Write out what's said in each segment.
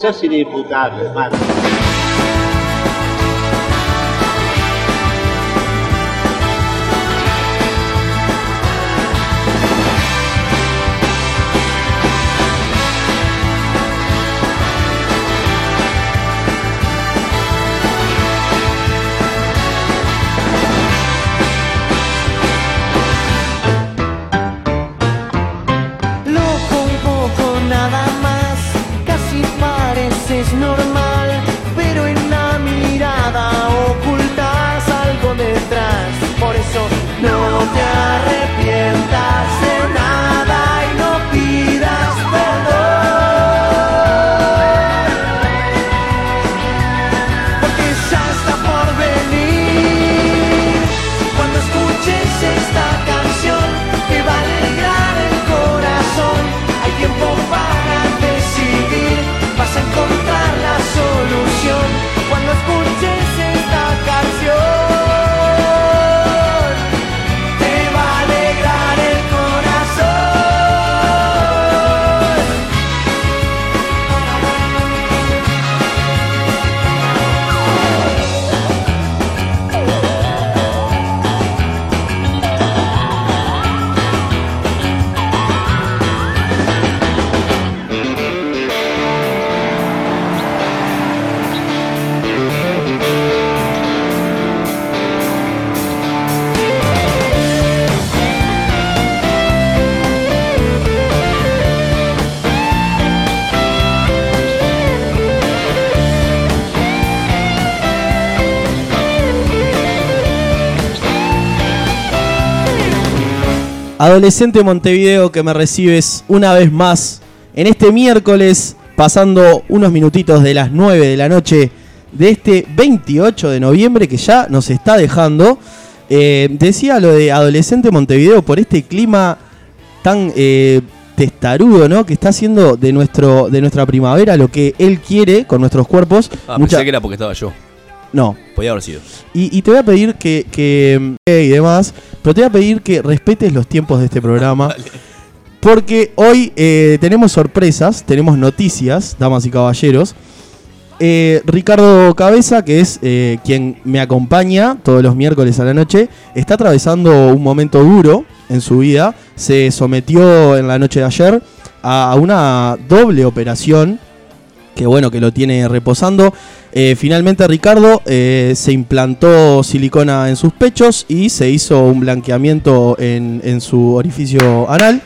Sos inimputable, hermano. Loco Adolescente Montevideo que me recibes una vez más en este miércoles, pasando unos minutitos de las 9 de la noche de este 28 de noviembre que ya nos está dejando. Eh, decía lo de Adolescente Montevideo por este clima tan eh, testarudo, ¿no? Que está haciendo de, nuestro, de nuestra primavera lo que él quiere con nuestros cuerpos. Ah, Mucha- pensé que era porque estaba yo. No, Podía haber sido. y, y te voy a pedir que, que eh, y demás, pero te voy a pedir que respetes los tiempos de este programa. Porque hoy eh, tenemos sorpresas, tenemos noticias, damas y caballeros. Eh, Ricardo Cabeza, que es eh, quien me acompaña todos los miércoles a la noche, está atravesando un momento duro en su vida. Se sometió en la noche de ayer a una doble operación que bueno que lo tiene reposando. Eh, finalmente Ricardo eh, se implantó silicona en sus pechos y se hizo un blanqueamiento en, en su orificio anal.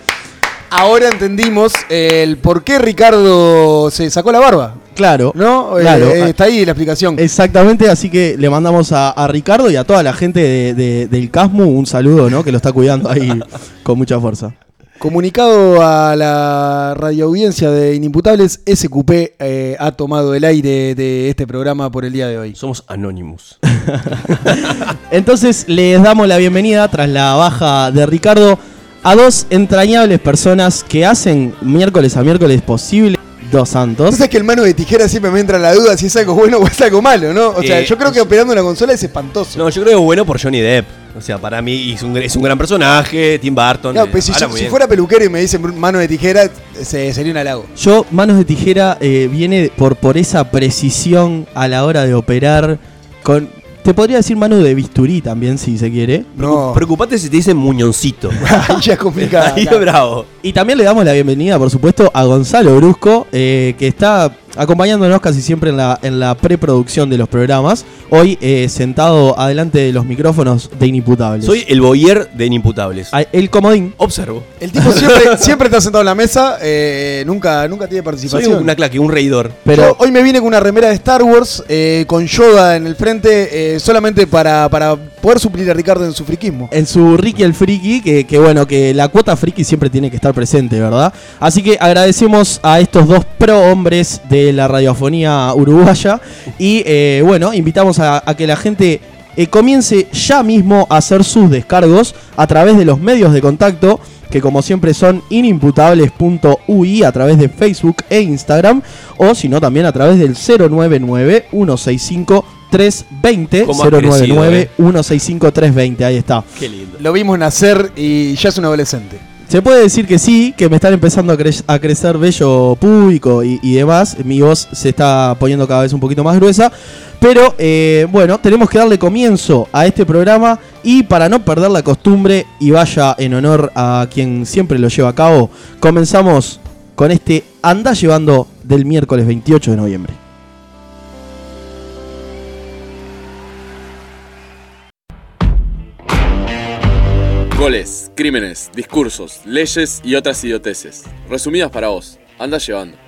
Ahora entendimos el por qué Ricardo se sacó la barba. Claro, ¿No? Eh, Claro. eh, está ahí la explicación. exactamente, así que le mandamos a, a Ricardo y a toda la gente de- de- del Casmu un saludo, ¿no? Que lo está cuidando ahí con mucha fuerza. Comunicado a la radioaudiencia de Inimputables, SQP eh, ha tomado el aire de este programa por el día de hoy. Somos Anonymous. Entonces les damos la bienvenida tras la baja de Ricardo a dos entrañables personas que hacen miércoles a miércoles posible Dos Santos. Entonces que el mano de tijera siempre me entra la duda si es algo bueno o es algo malo, ¿no? O sea, Eh, yo creo que operando una consola es espantoso. No, yo creo que es bueno por Johnny Depp. O sea, para mí es un, es un gran personaje, Tim Burton. Claro, eh, pues si, yo- fuera peluquero y me dicen mano de tijera, se- sería un halago. Yo, manos de tijera, eh, viene por, por esa precisión a la hora de operar. Con, te podría decir mano de bisturí también, si se quiere. No, Preocupate si te dicen muñoncito. ya es complicado. Ahí es claro. bravo. Y también le damos la bienvenida, por supuesto, a Gonzalo Brusco, eh, que está acompañándonos casi siempre en la, en la preproducción de los programas. Hoy eh, sentado adelante de los micrófonos de Inimputables. Soy el boyer de inimputables. Ah, el comodín. Observo. El tipo siempre, siempre está sentado en la mesa, eh, nunca, nunca tiene Soy participación. una claque, un reidor. Pero Yo hoy me vine con una remera de Star Wars eh, con Yoda en el frente eh, solamente para, para poder suplir a Ricardo en su friquismo. en su Ricky el Friki, que, que bueno, que la cuota friki siempre tiene que estar presente, ¿verdad? Así que agradecemos a estos dos pro hombres de la radiofonía uruguaya y eh, bueno, invitamos a, a que la gente eh, comience ya mismo a hacer sus descargos a través de los medios de contacto que como siempre son inimputables.ui a través de Facebook e Instagram o si no también a través del 099 165 320 Cómo ha crecido, 099 eh. 165 320 ahí está. Qué lindo. Lo vimos nacer y ya es un adolescente. Se puede decir que sí, que me están empezando a, a crecer vello público y, y demás. Mi voz se está poniendo cada vez un poquito más gruesa. Pero eh, bueno, tenemos que darle comienzo a este programa y para no perder la costumbre y vaya en honor a quien siempre lo lleva a cabo, comenzamos con este Anda llevando del miércoles 28 de noviembre. Goles, crímenes, discursos, leyes y otras idioteces. Resumidas para vos. Anda llevando.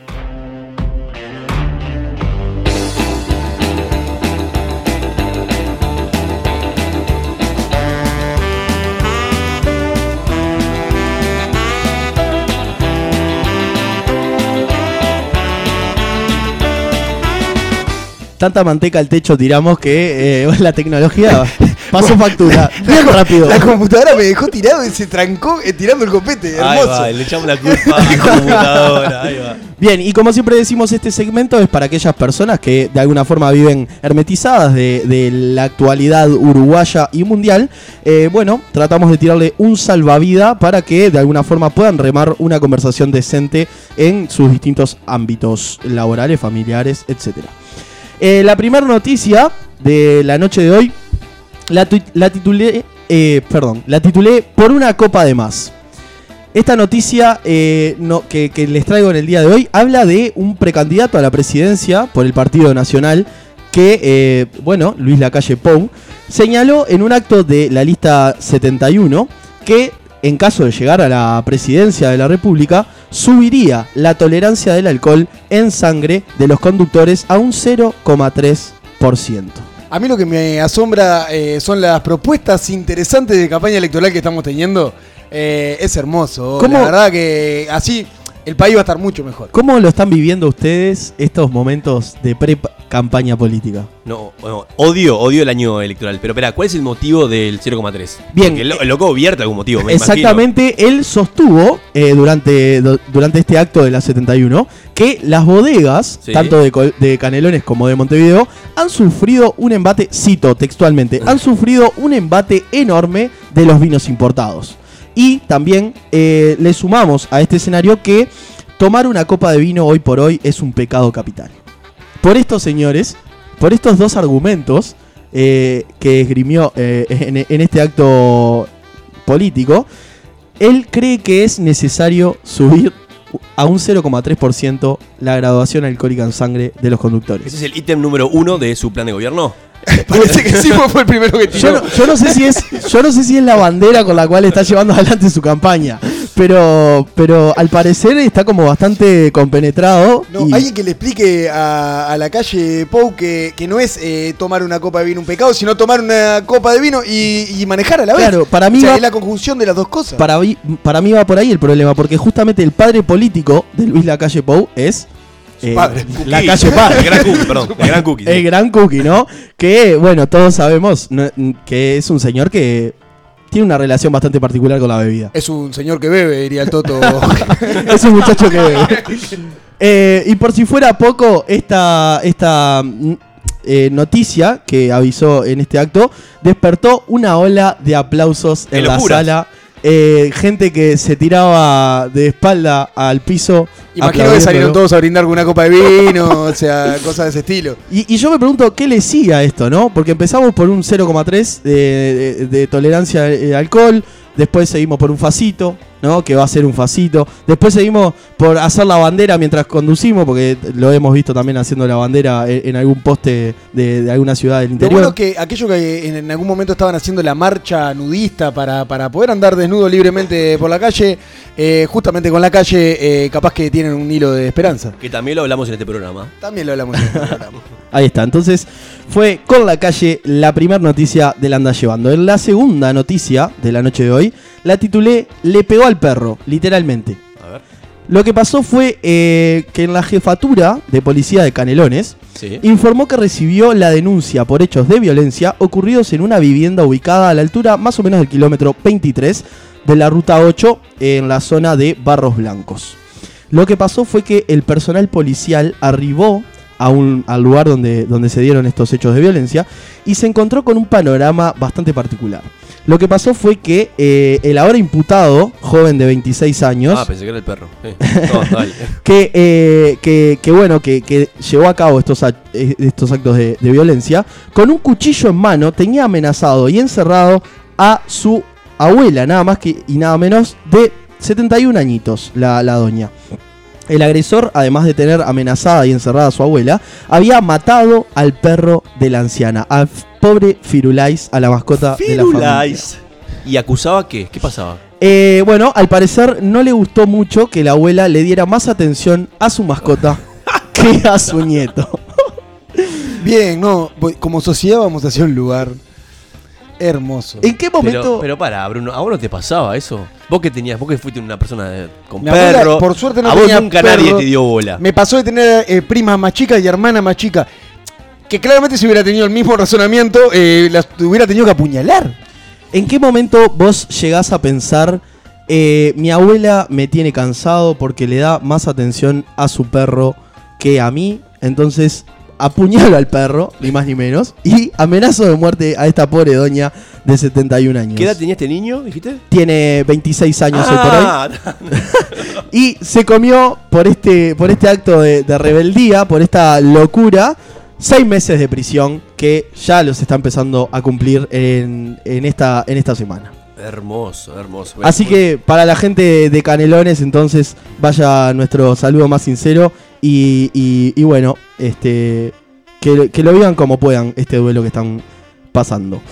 Tanta manteca al techo tiramos que eh, la tecnología pasó factura. Bien rápido. La computadora me dejó tirado y se trancó eh, tirando el copete. Ahí Hermoso. va, le echamos la culpa a la computadora. Ahí va. Bien, y como siempre decimos, este segmento es para aquellas personas que de alguna forma viven hermetizadas de, de la actualidad uruguaya y mundial. Eh, bueno, tratamos de tirarle un salvavida para que de alguna forma puedan remar una conversación decente en sus distintos ámbitos laborales, familiares, etcétera. Eh, la primera noticia de la noche de hoy la, tu- la titulé, eh, perdón, la titulé por una copa de más. Esta noticia eh, que les traigo en el día de hoy habla de un precandidato a la presidencia por el Partido Nacional que, eh, bueno, Luis Lacalle Pou, señaló en un acto de la lista 71 que en caso de llegar a la presidencia de la República, subiría la tolerancia del alcohol en sangre de los conductores a un 0,3%. A mí lo que me asombra eh, son las propuestas interesantes de campaña electoral que estamos teniendo. Eh, es hermoso. ¿Cómo? La verdad que así el país va a estar mucho mejor. ¿Cómo lo están viviendo ustedes estos momentos de pre-campaña política? No, odio, odio el año electoral. Pero espera, ¿cuál es el motivo del 0,3? Bien. Porque el, lo- el loco vierte algún motivo, me Exactamente, él sostuvo eh, durante, durante este acto de la 71 que las bodegas, Sí. tanto de, de Canelones como de Montevideo, han sufrido un embate, cito textualmente, han sufrido un embate enorme de los vinos importados. Y también eh, le sumamos a este escenario que tomar una copa de vino hoy por hoy es un pecado capital. Por estos señores, por estos dos argumentos eh, que esgrimió eh, en, en este acto político, él cree que es necesario subir a un 0,3% la graduación alcohólica en sangre de los conductores. ¿Ese es el ítem número uno de su plan de gobierno? Parece que sí fue el primero que Yo tiró. no, yo no sé si es yo no sé si es la bandera con la cual está llevando adelante su campaña, pero pero al parecer está como bastante compenetrado No, y- alguien que le explique a, a la calle Pou que, que no es eh, tomar una copa de vino un pecado, sino tomar una copa de vino y, y manejar a la vez. Claro, para mí O sea, va- es la conjunción de las dos cosas. para mí, para mí va por ahí el problema, porque justamente el padre político de Luis Lacalle Pou es eh, padre. la Cookie. calle Padre. El gran cookie, perdón. El gran cookie. El gran Cookie, ¿no? Que, bueno, todos sabemos no, que es un señor que tiene una relación bastante particular con la bebida. Es un señor que bebe, diría el Toto. es un muchacho que bebe. Eh, y por si fuera poco, esta, esta eh, noticia que avisó en este acto despertó una ola de aplausos ¡Qué en la sala. Eh, gente que se tiraba de espalda al piso. Imagino que salieron todos a brindar con una copa de vino, o sea, cosas de ese estilo. Y, y yo me pregunto, ¿qué le sigue a esto, no? Porque empezamos por un 0,3 de, de- de tolerancia al alcohol, después seguimos por un facito, ¿no? Que va a ser un facito. Después seguimos por hacer la bandera mientras conducimos, porque lo hemos visto también haciendo la bandera en, en algún poste de, de alguna ciudad del Lo interior. bueno es que aquellos que en, en algún momento estaban haciendo la marcha nudista para, para poder andar desnudo libremente por la calle, eh, justamente con la calle, eh, capaz que tienen un hilo de esperanza. Que también lo hablamos en este programa. También lo hablamos. en el programa. Ahí está, entonces fue con la calle la primera noticia del Anda Llevando. En la segunda noticia de la noche de hoy la titulé Le pegó al perro, literalmente. A ver. Lo que pasó fue eh, que en la jefatura de policía de Canelones Sí. informó que recibió la denuncia por hechos de violencia ocurridos en una vivienda ubicada a la altura más o menos del kilómetro 23 de la ruta 8 en la zona de Barros Blancos. Lo que pasó fue que el personal policial arribó a un, al lugar donde, donde se dieron estos hechos de violencia y se encontró con un panorama bastante particular. Lo que pasó fue que eh, el ahora imputado, joven de 26 años, Ah, pensé que era el perro. Sí. No, dale. que, eh, que, que bueno, que, que llevó a cabo estos, eh, estos actos de, de violencia, con un cuchillo en mano tenía amenazado y encerrado a su abuela, nada más que y nada menos de 71 añitos, la, la doña. El agresor, además de tener amenazada y encerrada a su abuela, había matado al perro de la anciana, pobre Firulais, a la mascota de la familia. Firulais. ¿Y acusaba qué? ¿Qué pasaba? Eh, bueno, al parecer no le gustó mucho que la abuela le diera más atención a su mascota que a su nieto. Bien, no, voy- como sociedad vamos hacia un lugar hermoso. ¿En qué momento? Pero, pero para, Bruno, ¿a vos no te pasaba eso? Vos que tenías, vos que fuiste una persona de- con Mi abuela, perro. por suerte, no a vos tenía nunca perro. nadie te dio bola. Me pasó de tener eh, primas más chicas y hermanas más chicas. Que claramente si hubiera tenido el mismo razonamiento, eh, las hubiera tenido que apuñalar. ¿En qué momento vos llegás a pensar, eh, mi abuela me tiene cansado porque le da más atención a su perro que a mí? Entonces apuñalo al perro, ni más ni menos, y amenazo de muerte a esta pobre doña de 71 años. ¿Qué edad tenía este niño, dijiste? Tiene 26 años hoy por hoy. Ah, Y se comió por este, por este acto de, de rebeldía, por esta locura, seis meses de prisión que ya los está empezando a cumplir en, en esta, en esta semana. hermoso, hermoso. Así que para la gente de Canelones, entonces vaya nuestro saludo más sincero y, y- y bueno, este que, que lo vivan como puedan este duelo que están pasando.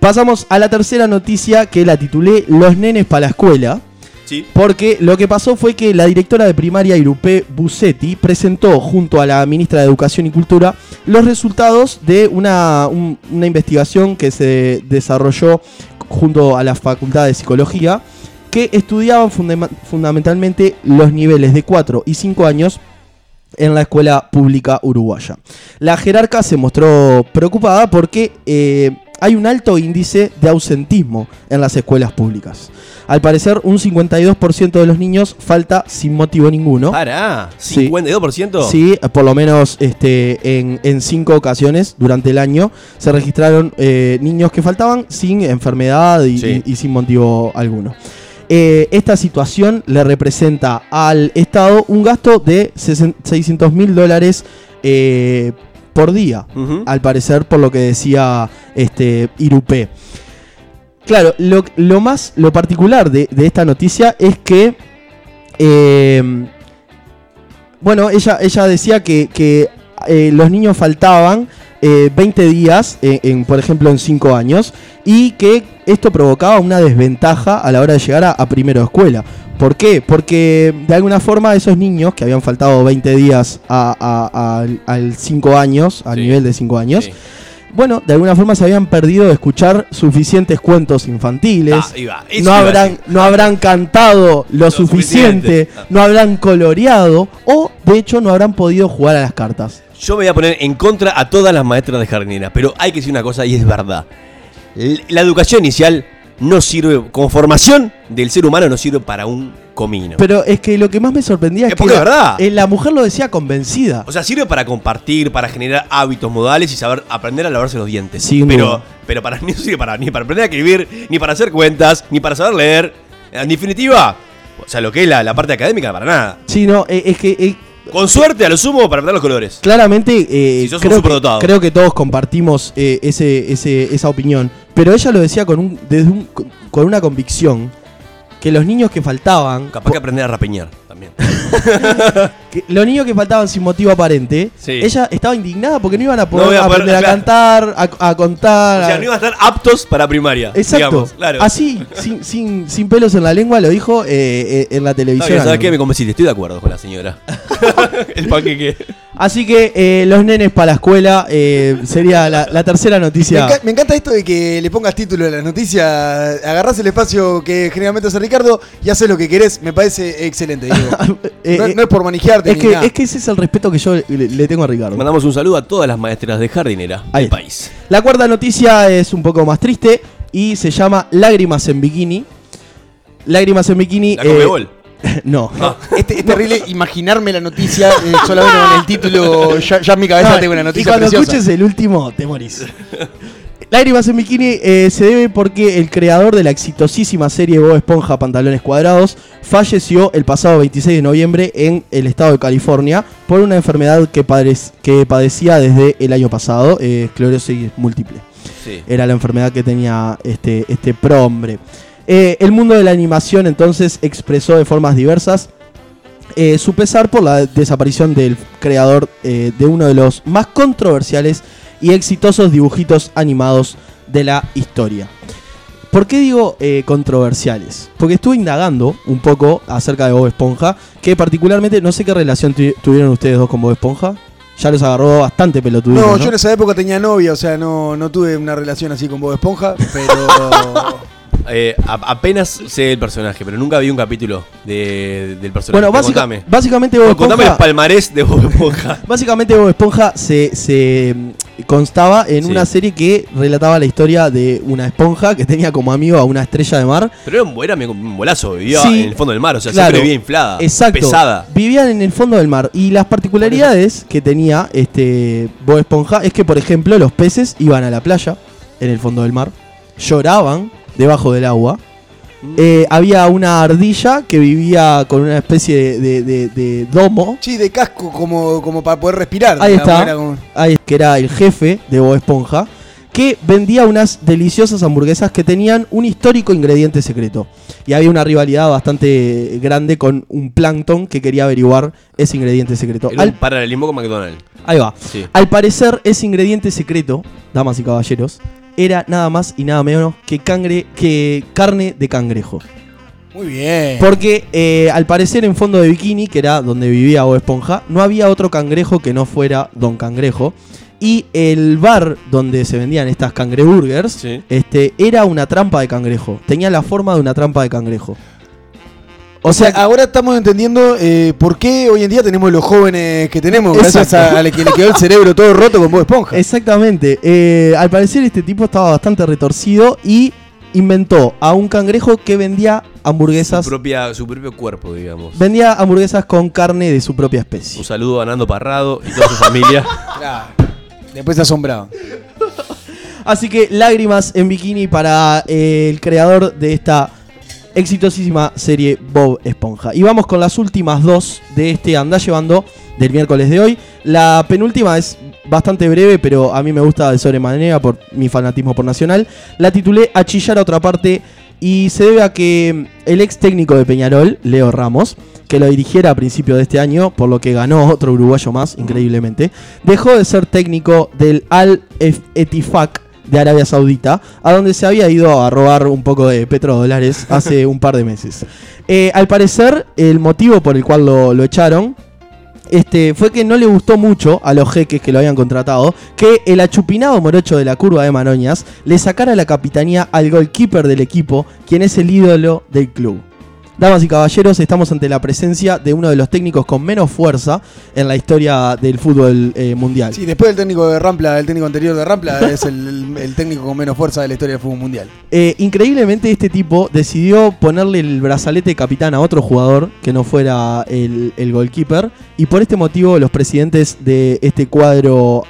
Pasamos a la tercera noticia que la titulé Los nenes para la escuela. Porque lo que pasó fue que la directora de primaria Irupé Busetti presentó junto a la ministra de Educación y Cultura los resultados de una, un- una investigación que se desarrolló junto a la Facultad de Psicología que estudiaban fundamentalmente los niveles de 4 y 5 años en la escuela pública uruguaya. La jerarca se mostró preocupada porque eh, hay un alto índice de ausentismo en las escuelas públicas. Al parecer, un 52% de los niños falta sin motivo ninguno. Pará, Sí. ¿52%? Sí, por lo menos este, en, en cinco ocasiones durante el año se registraron eh, niños que faltaban sin enfermedad y, Sí. y- y sin motivo alguno. Eh, esta situación le representa al Estado un gasto de 600 mil dólares eh, por día, al parecer por lo que decía este, Irupé. Claro, lo, lo más, lo particular de, de esta noticia es que, eh, bueno, ella, ella decía que, que, eh, los niños faltaban eh, 20 días, eh, en, por ejemplo, en 5 años, y que esto provocaba una desventaja a la hora de llegar a, a primero de escuela. ¿Por qué? Porque de alguna forma esos niños que habían faltado 20 días a- a- al- al 5 años, al Sí. nivel de 5 años, Sí. bueno, de alguna forma se habían perdido de escuchar suficientes cuentos infantiles. Ah, no, iba a habrán, no habrán cantado lo, suficiente, suficiente. Ah. no habrán coloreado o de hecho no habrán podido jugar a las cartas. Yo me voy a poner en contra a todas las maestras de jardinera, pero hay que decir una cosa y es verdad. La educación inicial no sirve, como formación del ser humano, no sirve para un comino. Pero es que lo que más me sorprendía es, Es que la, verdad. eh, la mujer lo decía convencida. O sea, sirve para compartir, para generar hábitos modales y saber aprender a lavarse los dientes. Sin pero, pero para no sirve para, ni para aprender a escribir, ni para hacer cuentas, ni para saber leer. En definitiva, o sea, lo que es la, la parte académica, para nada. Sí, no, eh, es que eh, Con suerte, a lo sumo, para aprender los colores. claramente eh, Si creo, que, creo que todos compartimos eh, ese, ese- esa opinión. Pero ella lo decía con, un, desde un- con una convicción que los niños que faltaban, Capaz que aprender a rapeñar también. que los niños que faltaban sin motivo aparente, Sí. ella estaba indignada porque no iban a poder No iba a poder- aprender a claro. cantar, a, a contar. O sea, a- no iban a estar aptos para primaria. Exacto. digamos, claro. Así, sin, sin, sin pelos en la lengua, lo dijo eh, eh, en la Está televisión. bien, ¿Sabes qué? Me convenciste. Estoy de acuerdo con la señora. El panqueque. Así que eh, los nenes para la escuela eh, sería la, la tercera Me, noticia. enca- me encanta esto de que le pongas título a las noticias, agarrás el espacio que generalmente hace Ricardo y haces lo que querés. Me parece excelente, Diego. Eh, no, eh, no es por manejarte es, ni que, nada. es que ese es el respeto que yo le, le tengo a Ricardo. Mandamos un saludo a todas las maestras de jardinera Ahí del país. La cuarta noticia es un poco más triste y se llama Lágrimas en Bikini. Lágrimas en Bikini. La eh, Comebol. no. Este- es terrible imaginarme la noticia eh, solamente con el título. Ya, ya en mi cabeza No, tengo una y noticia cuando preciosa. escuches el último, te morís. Lágrimas en Bikini eh, se debe porque el creador de la exitosísima serie Bob Esponja Pantalones Cuadrados falleció el pasado 26 de noviembre en el estado de California por una enfermedad que, padec- que padecía desde el año pasado, eh, esclerosis múltiple. Sí. Era la enfermedad que tenía este, este pro-hombre. Eh, el mundo de la animación entonces expresó de formas diversas eh, su pesar por la desaparición del creador de uno de los más controversiales y exitosos dibujitos animados de la historia. ¿Por qué digo eh, controversiales? Porque estuve indagando un poco acerca de Bob Esponja, que particularmente no sé qué relación tu- tuvieron ustedes dos con Bob Esponja. Ya los agarró bastante pelotudito. No, yo en esa época tenía novia, o sea, no, no tuve una relación así con Bob Esponja, pero. Eh, a- apenas sé el personaje, pero nunca vi un capítulo de- del personaje. Bueno, básica- contame. básicamente Bob Contame Esponja... el palmarés de Bob Esponja. Básicamente Bob Esponja se, se, constaba en Sí. una serie que relataba la historia de una esponja que tenía como amigo a una estrella de mar. Pero era un, era un bolazo, vivía Sí, en el fondo del mar, o sea, claro. siempre vivía inflada, Exacto. pesada. Vivían en el fondo del mar. Y las particularidades que tenía este Bob Esponja es que, por ejemplo, los peces iban a la playa en el fondo del mar, lloraban debajo del agua. Eh, había una ardilla que vivía con una especie de, de- de- de domo Sí, de casco como, como para poder respirar. Ahí está. como- Ahí, que era el jefe de Bob Esponja, que vendía unas deliciosas hamburguesas que tenían un histórico ingrediente secreto. Y había una rivalidad bastante grande con un plancton que quería averiguar ese ingrediente secreto. Era Al- un paralelismo con McDonald's. ahí va. Sí. Al parecer, ese ingrediente secreto, damas y caballeros, era nada más y nada menos que, cangre, que carne de cangrejo. Muy bien. Porque eh, al parecer en fondo de bikini, que era donde vivía Bob Esponja, no había otro cangrejo que no fuera Don Cangrejo. Y el bar donde se vendían estas cangreburgers Sí. este, era una trampa de cangrejo. Tenía la forma de una trampa de cangrejo. O sea, ahora estamos entendiendo eh, por qué hoy en día tenemos los jóvenes que tenemos, gracias a, a que le quedó el cerebro todo roto con Bob Esponja. Exactamente. Eh, al parecer este tipo estaba bastante retorcido y inventó a un cangrejo que vendía hamburguesas. Su, propia, su propio cuerpo, digamos. Vendía hamburguesas con carne de su propia especie. Un saludo a Nando Parrado y toda su familia. Claro. Después se asombraban. Así que lágrimas en bikini para eh, el creador de esta exitosísima serie Bob Esponja. Y vamos con las últimas dos de este Anda Llevando del miércoles de hoy. La penúltima es bastante breve, pero a mí me gusta de sobremanera por mi fanatismo por Nacional. La titulé A chillar a otra parte y se debe a que el ex técnico de Peñarol, Leo Ramos, que lo dirigiera a principio de este año, por lo que ganó otro uruguayo más, increíblemente, dejó de ser técnico del Al Etifak de Arabia Saudita, a donde se había ido a robar un poco de petrodólares hace un par de meses. Eh, al parecer, el motivo por el cual lo, lo echaron este, fue que no le gustó mucho a los jeques que lo habían contratado que el achupinado morocho de la curva de Maroñas le sacara la capitanía al goalkeeper del equipo, quien es el ídolo del club. Damas y caballeros, estamos ante la presencia de uno de los técnicos con menos fuerza en la historia del fútbol eh, mundial. Sí, después del técnico de Rampla, el técnico anterior de Rampla es el, el técnico con menos fuerza de la historia del fútbol mundial. Eh, increíblemente este tipo decidió ponerle el brazalete de capitán a otro jugador que no fuera el, el goalkeeper y por este motivo los presidentes de este cuadro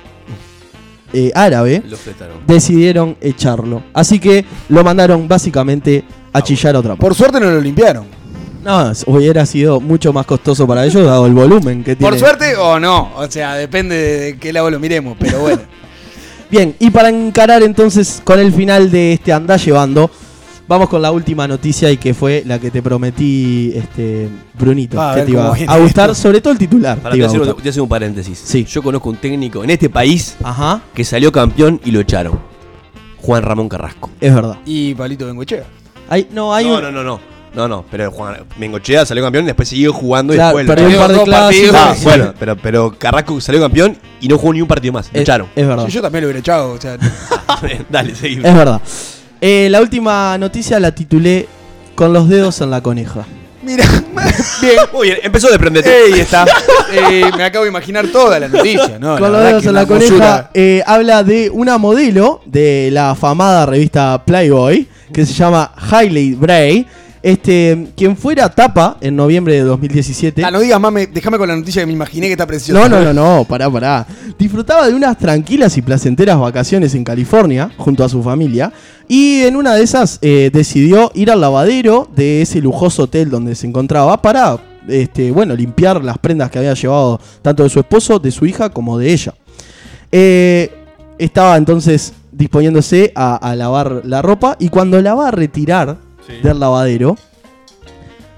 eh, árabe decidieron echarlo. Así que lo mandaron básicamente a chillar a otra parte. Por suerte no lo limpiaron. No, hubiera sido mucho más costoso para ellos dado el volumen que tiene. Por suerte o no. O sea, depende de qué lado lo miremos, pero bueno. Bien, y para encarar entonces con el final de este andá llevando, vamos con la última noticia y que fue la que te prometí, este Brunito, Ah, a que te iba a gustar, esto. sobre todo el titular. Para te te iba a hacer, un, paréntesis. Sí. Yo conozco un técnico en este país Ajá, que salió campeón y lo echaron. Juan Ramón Carrasco. es verdad. Y Palito Bengochea. Hay, no, hay no, un- no, no, no. No, no, pero Juan Mengochea salió campeón y después siguió jugando Claro, y después perdió un par de clásicos. Ah, Sí. bueno, pero, pero Carrasco salió campeón y no jugó ni un partido más. Lo es, echaron. es verdad. Yo, yo también lo hubiera echado. O sea, Dale, seguimos. Es verdad. Eh, la última noticia la titulé Con los dedos en la coneja. mira, bien. Muy bien, empezó de prendete. Ahí está. Eh, me acabo de imaginar toda la noticia, ¿no? Con los dedos en la coneja eh, habla de una modelo de la afamada revista Playboy que se llama Hailey Bray. Este, quien fuera tapa en noviembre de 2017. Ah, no digas más, me- déjame con la noticia que me imaginé que está preciosa. No, no, no, no, pará, pará. disfrutaba de unas tranquilas y placenteras vacaciones en California junto a su familia y en una de esas eh, decidió ir al lavadero de ese lujoso hotel donde se encontraba para, este, bueno, limpiar las prendas que había llevado tanto de su esposo, de su hija como de ella. Eh, estaba entonces disponiéndose a, a lavar la ropa y cuando la va a retirar del lavadero,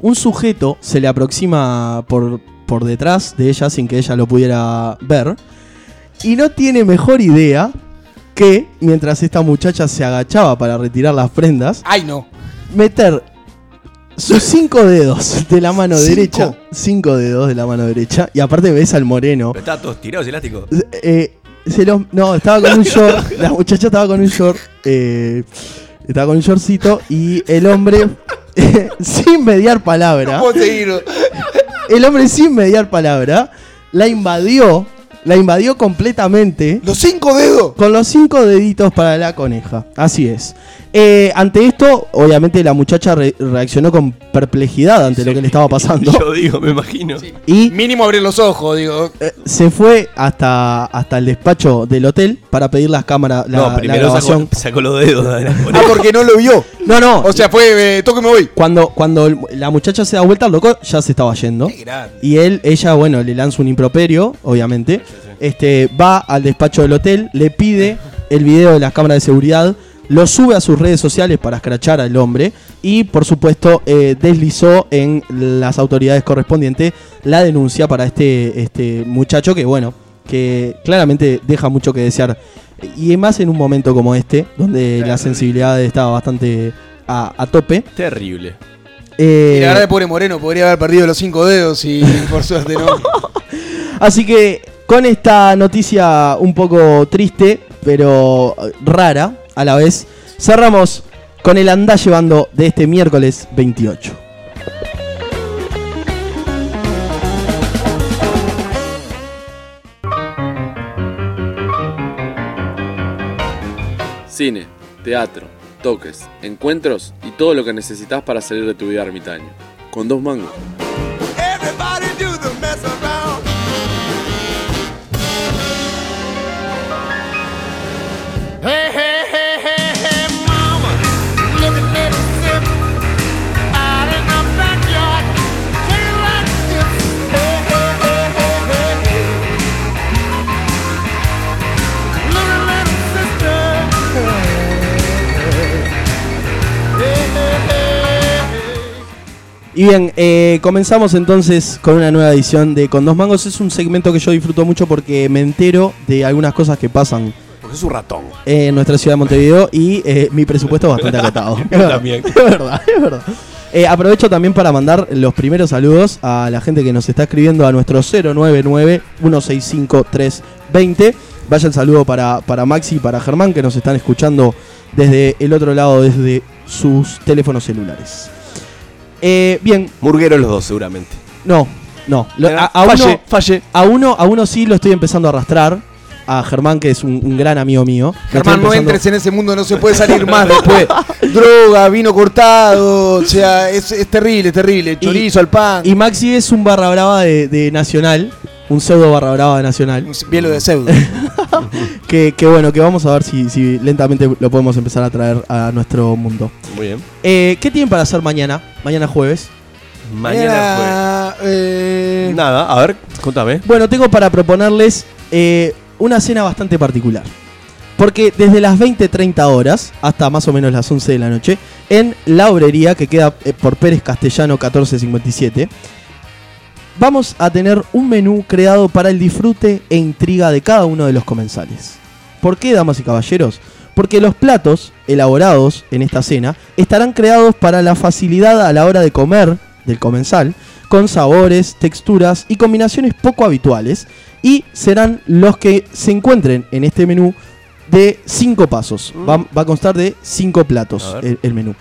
un sujeto se le aproxima por, por detrás de ella sin que ella lo pudiera ver y no tiene mejor idea que mientras esta muchacha se agachaba para retirar las prendas, Ay, no. meter sus cinco dedos de la mano ¿Cinco? derecha, cinco dedos de la mano derecha y aparte ves al moreno Pero estaba todos tirados elásticos. eh, se los- no, estaba con un short. la muchacha estaba con un short. eh, estaba con un shortcito. Y el hombre, sin mediar palabra. Puedo seguir. El hombre, sin mediar palabra, la invadió. La invadió completamente. Los cinco dedos. Con los cinco deditos para la coneja. Así es. Eh, ante esto, obviamente la muchacha re- reaccionó con perplejidad ante lo que le estaba pasando. Yo digo, me imagino. Y Mínimo abrir los ojos, digo. eh, se fue hasta, hasta el despacho del hotel para pedir las cámaras, la, no, la primero grabación. sacó, sacó los dedos. de la Ah, porque no lo vio. No, no. O sea, fue, eh, toque me voy. cuando, cuando el- la muchacha se da vuelta, el loco ya se estaba yendo. Qué grande. Y él, ella, bueno, le lanza un improperio, obviamente. Este, va al despacho del hotel, le pide el video de las cámaras de seguridad, lo sube a sus redes sociales para escrachar al hombre y, por supuesto, eh, deslizó en las autoridades correspondientes la denuncia para este, este muchacho que, bueno, que claramente deja mucho que desear. Y más en un momento como este, donde la sensibilidad estaba bastante a, a tope. Terrible. Eh, Y la verdad, de pobre Moreno podría haber perdido los cinco dedos y por suerte no. Así que con esta noticia un poco triste, pero rara a la vez, cerramos con el andá llevando de este miércoles 28. Cine, teatro, toques, encuentros y todo lo que necesitas para salir de tu vida ermitaño. Con dos mangos. Y bien, eh, comenzamos entonces con una nueva edición de Con dos mangos. Es un segmento que yo disfruto mucho porque me entero de algunas cosas que pasan Porque es un ratón. en nuestra ciudad de Montevideo y eh, mi presupuesto es bastante acotado. Verdad, También. Es verdad, es verdad. Eh, aprovecho también para mandar los primeros saludos a la gente que nos está escribiendo a nuestro 099-165-320. Vaya el saludo para, para Maxi y para Germán que nos están escuchando desde el otro lado, desde sus teléfonos celulares. Eh, bien, Murgueros los dos, seguramente. no, no. Lo- a, a falle, uno, falle. a, uno, a uno sí lo estoy empezando a arrastrar. A Germán, que es un, un gran amigo mío. Germán, no entres en ese mundo, no se puede salir más después. Droga, vino cortado, o sea, es, es terrible, es terrible. Chorizo al pan. Y Maxi es un barra brava de, de Nacional, un pseudo barra brava de Nacional. Bien lo de pseudo. Que, que bueno, que vamos a ver si, si lentamente lo podemos empezar a traer a nuestro mundo. Muy bien. Eh, ¿Qué tienen para hacer mañana? Mañana jueves. Mañana Era, eh. Nada, a ver, contame. Bueno, tengo para proponerles eh, una cena bastante particular. Porque desde las 20-30 horas hasta más o menos las 11 de la noche, en la obrería que queda por Pérez Castellano 1457, vamos a tener un menú creado para el disfrute e intriga de cada uno de los comensales. ¿Por qué, damas y caballeros? Porque los platos elaborados en esta cena estarán creados para la facilidad a la hora de comer del comensal, con sabores, texturas y combinaciones poco habituales, y serán los que se encuentren en este menú de cinco pasos. Va, va a constar de cinco platos el menú.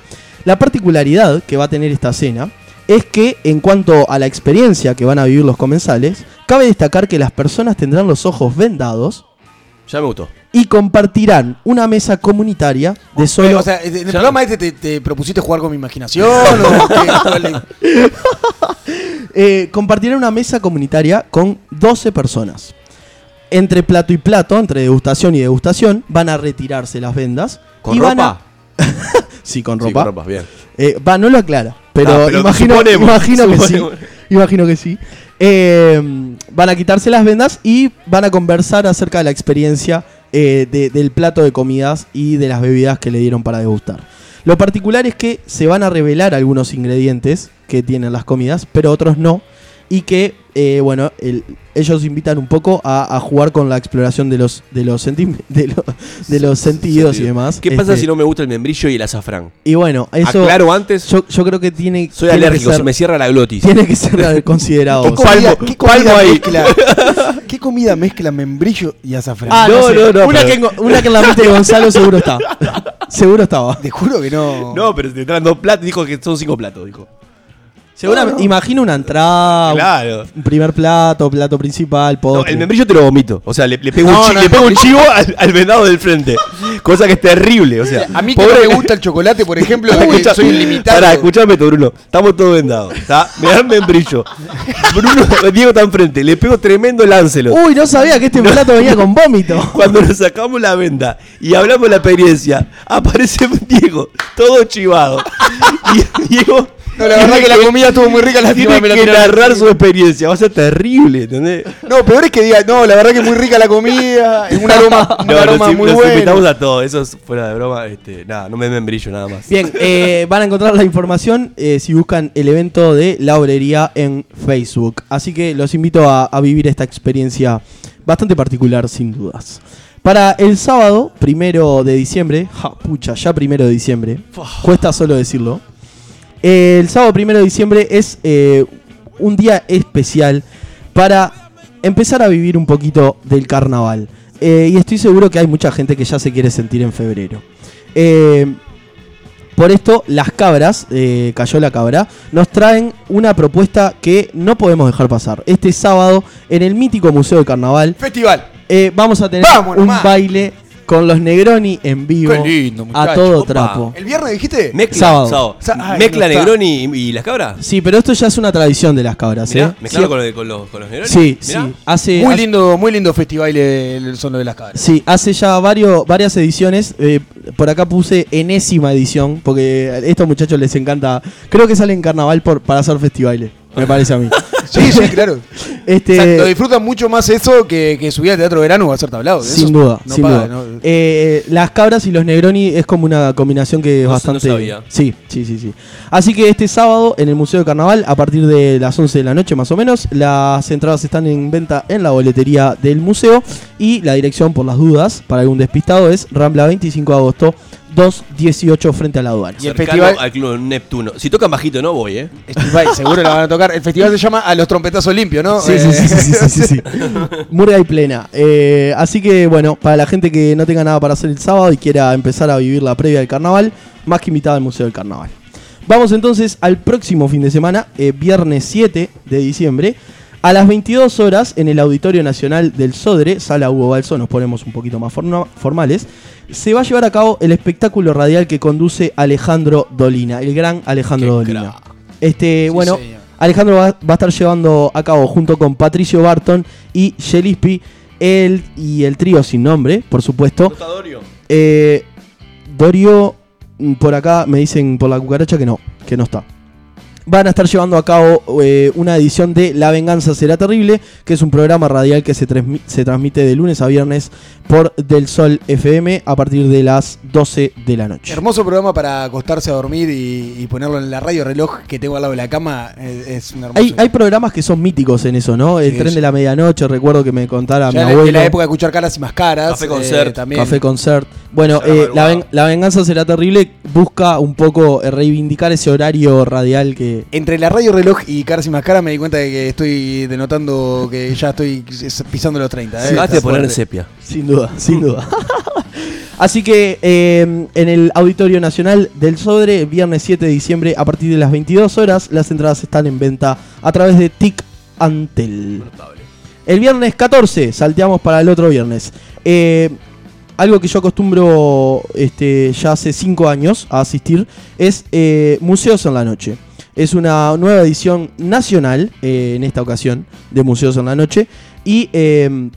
La particularidad que va a tener esta cena es que en cuanto a la experiencia que van a vivir los comensales, cabe destacar que las personas tendrán los ojos vendados Ya me gustó. y compartirán una mesa comunitaria de solo o sea, en el programa este te, te propusiste jugar con mi imaginación o qué? Eh, compartirán una mesa comunitaria con 12 personas. entre plato y plato, entre degustación y degustación, van a retirarse las vendas. ¿Con y van ropa? a- sí, con Sí, ropa. con ropa, bien. Eh, va, no lo aclara. Pero, Ah, pero imagino, suponemos, imagino que sí. Imagino que sí. Eh, van a quitarse las vendas y van a conversar acerca de la experiencia eh, de- del plato de comidas y de las bebidas que le dieron para degustar. Lo particular es que se van a revelar algunos ingredientes que tienen las comidas, pero otros no. Y que, eh, bueno, el- ellos invitan un poco a, a jugar con la exploración de los, de los, senti- de lo- de los sentidos y demás. ¿Qué pasa Este, si no me gusta el membrillo y el azafrán? Y bueno, eso. Aclaro antes, Yo, yo creo que tiene. soy tiene que alérgico, ser- se me cierra la glotis. Tiene que ser considerado. ¿Qué comida, qué comida mezcla? ¿Qué comida mezcla membrillo y azafrán? Ah, no, No, sé. no, no, una, pero- que, una que en la mente de Gonzalo seguro está. seguro estaba. Te juro que no. No, pero te traen dos platos, dijo que son cinco platos, dijo. Seguramente, imagino una entrada, un- Claro. un primer plato, plato principal, No, el membrillo te lo vomito. O sea, le, le pego, No, un, chi- no, le el pego un membrillo- chivo al, al vendado del frente. Cosa que es terrible. O sea, A mí que no me gusta el chocolate, por ejemplo, que Escucha- soy ilimitado. Pará, escuchame tú, Bruno. Estamos todos vendados. ¿tá? Me dan membrillo. Bruno, Diego está enfrente. Le pego tremendo Lancelot. Uy, no sabía que este plato venía con vómito. Cuando nos sacamos la venda y hablamos de la experiencia, aparece Diego, todo chivado. Y Diego. No, la verdad que la comida estuvo muy rica, lástima Tiene me la que narrar su experiencia. Va a ser terrible, ¿entendés? No, peor es que diga, no, la verdad que es muy rica la comida, es un aroma, un No, aroma los, muy los bueno. invitamos a todos. Eso es fuera de broma. Este, nada, no me den membrillo nada más. Bien, eh, van a encontrar la información eh, si buscan el evento de la obrería en Facebook. Así que los invito a, a vivir esta experiencia bastante particular, sin dudas. Para el sábado, primero de diciembre, ja, pucha, ya primero de diciembre, cuesta solo decirlo. El sábado primero de diciembre es eh, un día especial para empezar a vivir un poquito del carnaval. Eh, y estoy seguro que hay mucha gente que ya se quiere sentir en febrero. Eh, por esto, las cabras, eh, cayó la cabra, nos traen una propuesta que no podemos dejar pasar. Este sábado, en el mítico Museo de Carnaval, Festival. vamos a tener un baile con los Negroni en vivo Qué lindo, a todo Opa. trapo. ¿El viernes dijiste? Mezcla, Sábado. sábado. Sa- ay, Mezcla no está. Negroni y, y las cabras. Sí, pero esto ya es una tradición de las cabras, Mirá, ¿eh? mezclalo Sí, con, lo- con los, con los Negroni. sí, Mirá. sí. Hace, Muy hace- lindo, muy lindo festival el son de las cabras. Sí, hace ya varios, varias ediciones. eh, por acá puse enésima edición, porque a estos muchachos les encanta. Creo que salen en carnaval por, para hacer festivales, me parece a mí. Sí, sí, claro. Este, O sea, lo disfrutan mucho más eso que, que subir al teatro verano o hacer tablado. De sin eso duda, no sin paga, duda. ¿no? Eh, las cabras y los Negroni es como una combinación que es no bastante. sabía. Sí, sí, sí, sí. Así que este sábado en el Museo de Carnaval, a partir de las 11 de la noche más o menos, las entradas están en venta en la boletería del museo y la dirección, por las dudas, para algún despistado, es Rambla 25 de agosto 218 frente a la aduana. Y el Cercano festival- al Club Neptuno. Si tocan bajito, no voy, ¿eh? Seguro la van a tocar. El festival se llama A los trompetazos limpios, ¿no? Sí, Eh, sí, sí, sí, sí, sí, sí, sí. Murga y plena. Eh, así que bueno, para la gente que no tenga nada para hacer el sábado y quiera empezar a vivir la previa del carnaval, más que invitada al Museo del Carnaval. Vamos entonces al próximo fin de semana, eh, viernes 7 de diciembre, a las 22 horas en el Auditorio Nacional del Sodre, Sala Hugo Balso, nos ponemos un poquito más forma- formales, se va a llevar a cabo el espectáculo radial que conduce Alejandro Dolina, el gran Alejandro Qué Dolina. crack. Este, Sí, bueno, señor. Alejandro va, va a estar llevando a cabo junto con Patricio Barton y Shelispi, él y el trío sin nombre, por supuesto. Eh, Dorio, mm, por acá me dicen por la cucaracha que no, que no está. Van a estar llevando a cabo eh, una edición de La Venganza Será Terrible, que es un programa radial que se, transmi- se transmite de lunes a viernes por Del Sol FM a partir de las 12 de la noche. Hermoso programa para acostarse a dormir y, y ponerlo en la radio reloj que tengo al lado de la cama. Es, es un hermoso. Hay, hay programas que son míticos en eso, ¿no? El Sí, tren sí. de la medianoche, recuerdo que me contara Ya mi abuelo. de la época de escuchar caras y más caras. Café eh, Concert, también. Café Concert. Bueno, eh, la, ven- la venganza será terrible. Busca un poco eh, reivindicar ese horario radial que. Entre la radio reloj y caras y más caras me di cuenta de que estoy denotando que ya estoy pisando los 30. eh. De Está poner en sepia. Sin duda, sin duda. Así que eh, en el Auditorio Nacional del Sodre, viernes 7 de diciembre, a partir de las 22 horas, las entradas están en venta a través de TIC Antel. El viernes 14, salteamos para el otro viernes. Eh, algo que yo acostumbro este, ya hace 5 años a asistir es eh, Museos en la Noche. Es una nueva edición nacional, eh, en esta ocasión, de Museos en la Noche. Y eh,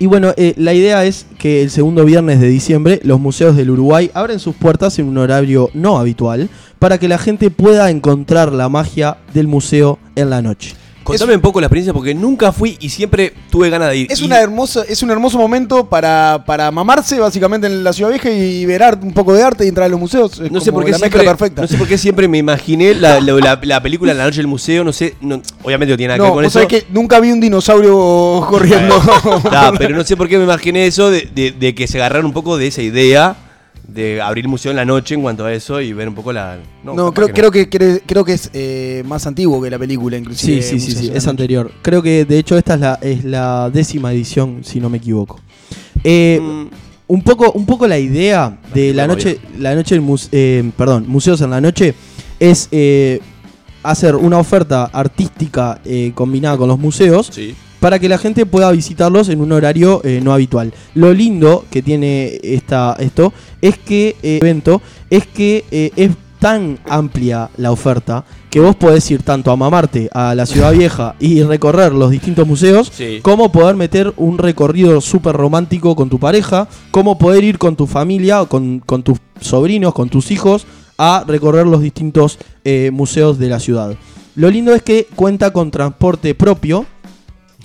Y bueno, eh, la idea es que el segundo viernes de diciembre los museos del Uruguay abren sus puertas en un horario no habitual para que la gente pueda encontrar la magia del museo en la noche. Contame un poco la experiencia porque nunca fui y siempre tuve ganas de ir. Es, Y- una hermosa, es un hermoso momento para, para mamarse básicamente en la ciudad vieja y ver art- un poco de arte y entrar a los museos. Es No sé, por qué la siempre, mezcla perfecta. no sé por qué siempre me imaginé la, la- la- la película La noche del museo, no sé, no- obviamente no tiene nada que No, ver con vos eso. sabés que nunca vi un dinosaurio corriendo. Ah, pero no sé por qué me imaginé eso de, de- de que se agarraron un poco de esa idea de abrir el museo en la noche en cuanto a eso y ver un poco la... No, capaz creo, que creo que creo, creo que es eh, más antiguo que la película, inclusive. Sí, sí, sí, sí, es Noche. anterior. Creo que de hecho esta es la, es la décima edición, si no me equivoco. Eh, Mm, un, poco, un poco la idea de la noche, la noche eh, perdón, Museos en la Noche es eh, hacer una oferta artística eh, combinada con los museos sí. Para que la gente pueda visitarlos en un horario eh, no habitual. Lo lindo que tiene esta, esto es que eh, evento es que eh, es tan amplia la oferta que vos podés ir tanto a mamarte a la ciudad vieja y recorrer los distintos museos Sí. como poder meter un recorrido súper romántico con tu pareja, como poder ir con tu familia, con, con tus sobrinos, con tus hijos, a recorrer los distintos museos de la ciudad. Lo lindo es que cuenta con transporte propio,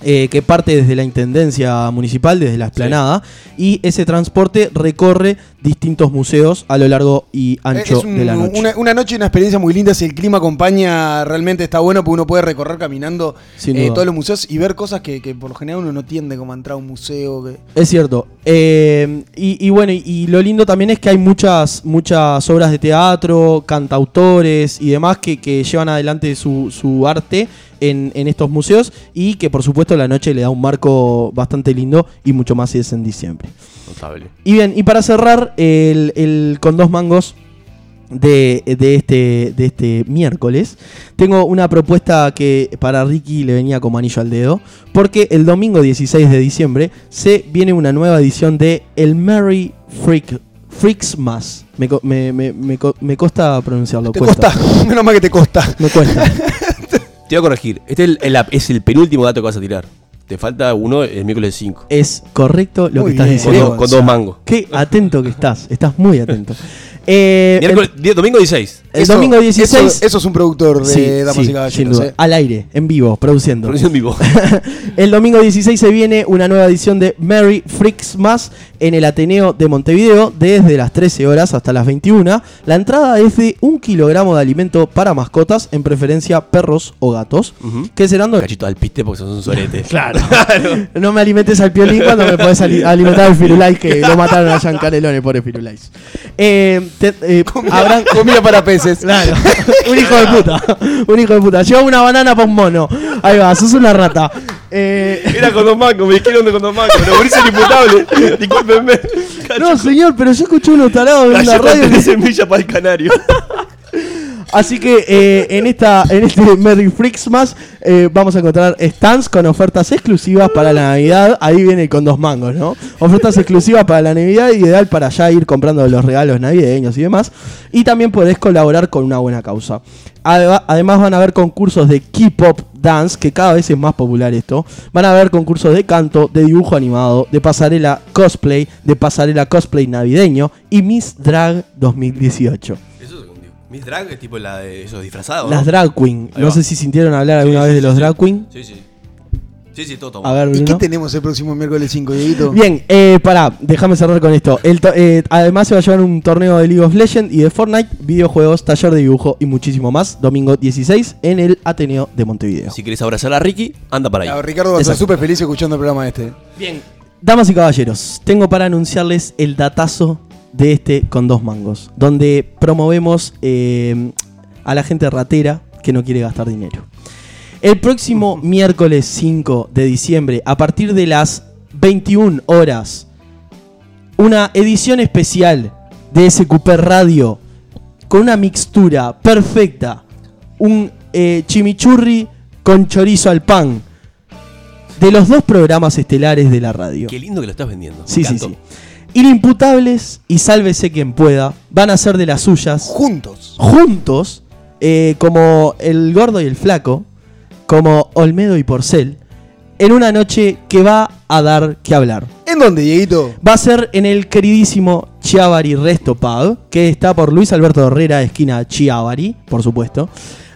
eh, que parte desde la Intendencia Municipal, desde la esplanada, y ese transporte recorre distintos museos a lo largo y ancho Es un- de la noche. Una, una noche y una experiencia muy linda. Si el clima acompaña, realmente está bueno porque uno puede recorrer caminando eh, todos los museos y ver cosas que, que por lo general uno no tiende como a entrar a un museo. que- Es cierto. Eh, y, y bueno, y, y lo lindo también es que hay muchas, muchas obras de teatro, cantautores y demás que, que llevan adelante su, su arte en, en estos museos y que por supuesto la noche le da un marco bastante lindo y mucho más si es en diciembre. Notable. Y bien, y para cerrar el, el con dos mangos de, de este, de este miércoles, tengo una propuesta que para Ricky le venía como anillo al dedo, porque el domingo 16 de diciembre se viene una nueva edición de El Merry Freak, Freaksmas. Me, co- me, me, me, co- me costa pronunciarlo. Te cuesta. costa, menos mal que te costa. Me cuesta. Te voy a corregir. Este es el, el- es el penúltimo dato que vas a tirar. Te falta uno el miércoles 5. es correcto lo Muy que estás bien. Con, diciendo. dos- con dos mangos. Qué atento que estás. Estás muy atento. Eh, el- Miércoles, die- domingo 16. el Eso- domingo 16 Eso, eso es un productor de Sí, Damas sí, y Caballeros. sin duda. eh. Al aire, en vivo, produciendo. Producción vivo. El domingo 16 se viene una nueva edición de Merry Freaksmas en el Ateneo de Montevideo desde las 13 horas hasta las 21. La entrada es de un kilogramo de alimento para mascotas, en preferencia perros o gatos, Ujú. que serán... Cachito al piste porque sos un sorete. Claro. no me alimentes al piolín cuando me podés ali- alimentar al Firulais que lo mataron a Giancarelone, pobre Firulais. Eh, te- eh, habrán... Comida para peces. Claro, un hijo de puta. Un hijo de puta. Lleva una banana para un mono. Ahí va, sos una rata. Eh, Era con dos mangos, me dijeron de con dos mangos. Pero es inimputable. Discúlpenme. no, señor, pero yo escuché unos tarados en una radio. de semilla para el canario. Así que eh, en esta en este Merry Freaksmas eh, vamos a encontrar stands con ofertas exclusivas para la Navidad. Ahí viene con dos mangos, ¿no? Ofertas exclusivas para la Navidad, ideal para ya ir comprando los regalos navideños y demás. Y también podés colaborar con una buena causa. Además van a haber concursos de K-Pop Dance, que cada vez es más popular esto. Van a haber concursos de canto, de dibujo animado, de pasarela cosplay, de pasarela cosplay navideño y Miss Drag 2018. Eso es un Miss Drag es tipo la de esos disfrazados. Las ¿no? drag queen. No sé si sintieron hablar alguna Sí, vez sí, de los sí, drag queen. Sí, sí. Sí, sí, todo A ver, ¿Y qué tenemos el próximo miércoles 5, Dieguito? Bien, eh, pará, déjame cerrar con esto. El to- eh, además se va a llevar un torneo de League of Legends y de Fortnite, videojuegos, taller de dibujo y muchísimo más. Domingo 16 en el Ateneo de Montevideo. Si querés abrazar a Ricky, anda para Ah, ahí. Ricardo va a estar Exacto. súper feliz escuchando el programa este. Bien, damas y caballeros, tengo para anunciarles el datazo de este con dos mangos, donde promovemos eh, a la gente ratera que no quiere gastar dinero. El próximo miércoles 5 de diciembre, a partir de las 21 horas, una edición especial de SQP Radio con una mixtura perfecta, un eh, chimichurri con chorizo al pan, de los dos programas estelares de la radio. Qué lindo que lo estás vendiendo. Sí, sí, sí. Inimputables y sálvese quien pueda van a ser de las suyas Juntos. juntos, eh, como el gordo y el flaco, como Olmedo y Porcel, en una noche que va a dar que hablar. ¿En dónde, Dieguito? Va a ser en el queridísimo Chiavari Resto Pub, que está por Luis Alberto Herrera, esquina Chiavari, por supuesto.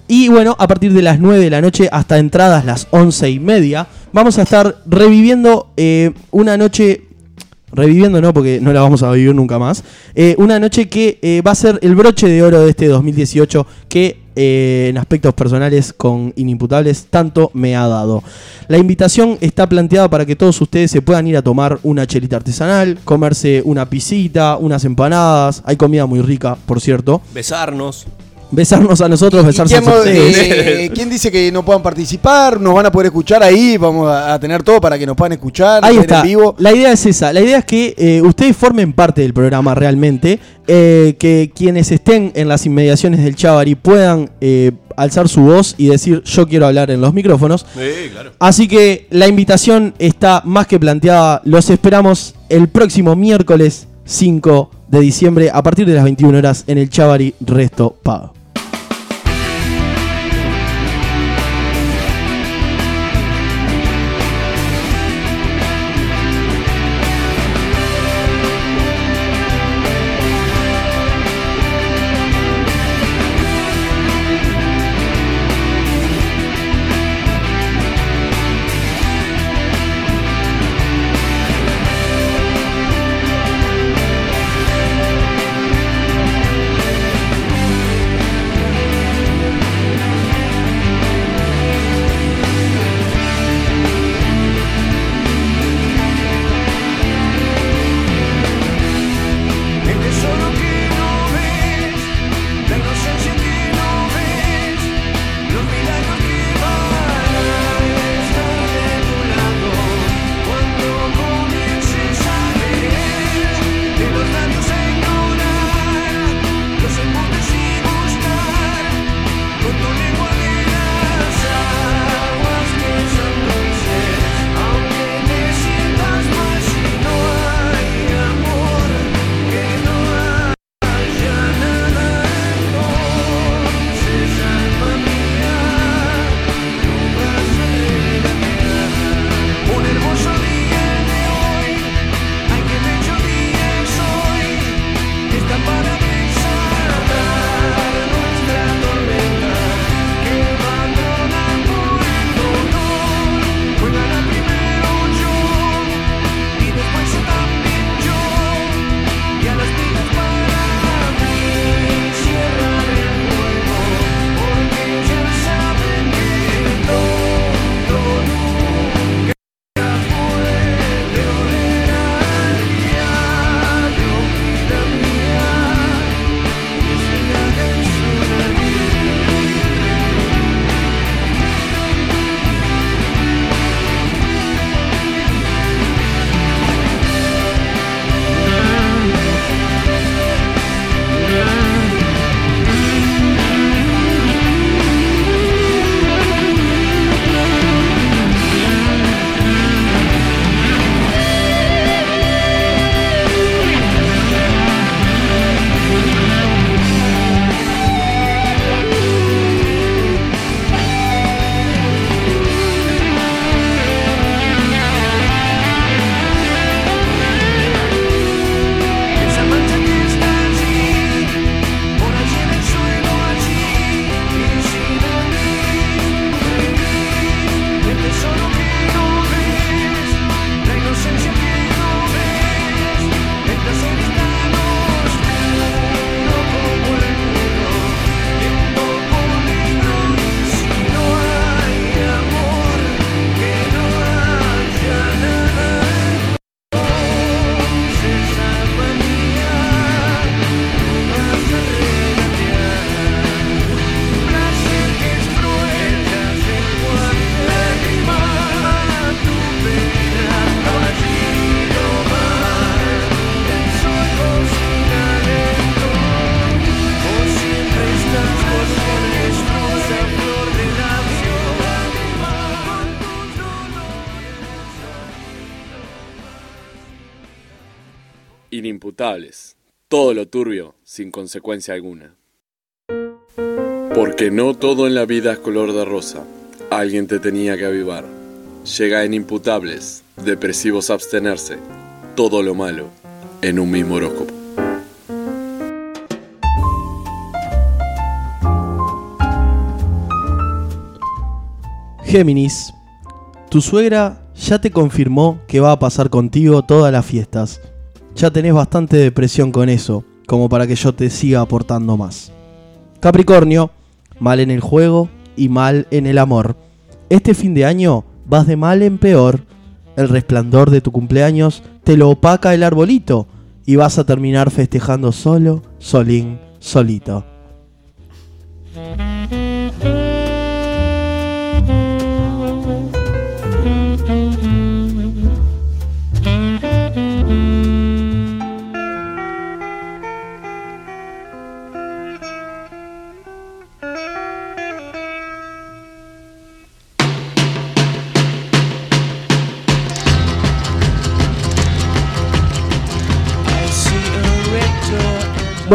Y bueno, a partir de las 9 de la noche hasta entradas las 11 y media, vamos a estar reviviendo eh, una noche reviviendo no, porque no la vamos a vivir nunca más. Eh, una noche que eh, va a ser el broche de oro de este 2018 que eh, en aspectos personales con inimputables tanto me ha dado. La invitación está planteada para que todos ustedes se puedan ir a tomar una chelita artesanal, comerse una pisita, unas empanadas, hay comida muy rica, por cierto. Besarnos. Besarnos a nosotros, ¿Y besarse a quién, ustedes. eh, quién dice que no puedan participar? ¿Nos van a poder escuchar ahí? Vamos a, a tener todo para que nos puedan escuchar. Ahí está. En vivo. La idea es esa. La idea es que eh, ustedes formen parte del programa realmente. eh, que quienes estén en las inmediaciones del Chavari puedan eh, alzar su voz y decir yo quiero hablar en los micrófonos. Sí, claro. Así que la invitación está más que planteada. Los esperamos el próximo miércoles 5 de diciembre a partir de las 21 horas en el Chavari Resto Pub. Todo lo turbio sin consecuencia alguna. Porque no todo en la vida es color de rosa. Alguien te tenía que avivar. Llega en imputables, depresivos abstenerse, todo lo malo en un mismo horóscopo. Géminis, tu suegra ya te confirmó que va a pasar contigo todas las fiestas. Ya tenés bastante depresión con eso, como para que yo te siga aportando más. Capricornio, mal en el juego y mal en el amor. Este fin de año vas de mal en peor. El resplandor de tu cumpleaños te lo opaca el arbolito y vas a terminar festejando solo, solín, solito.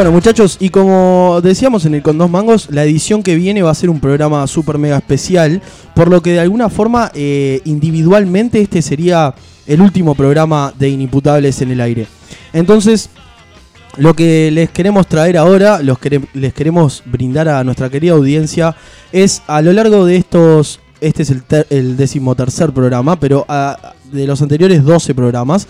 Bueno muchachos, y como decíamos en el Con Dos Mangos, la edición que viene va a ser un programa super mega especial, por lo que de alguna forma eh, individualmente este sería el último programa de Inimputables en el aire. Entonces, lo que les queremos traer ahora, los quere- les queremos brindar a nuestra querida audiencia, es a lo largo de estos, este es el, ter- el decimotercer programa, pero ah, de los anteriores 12 programas,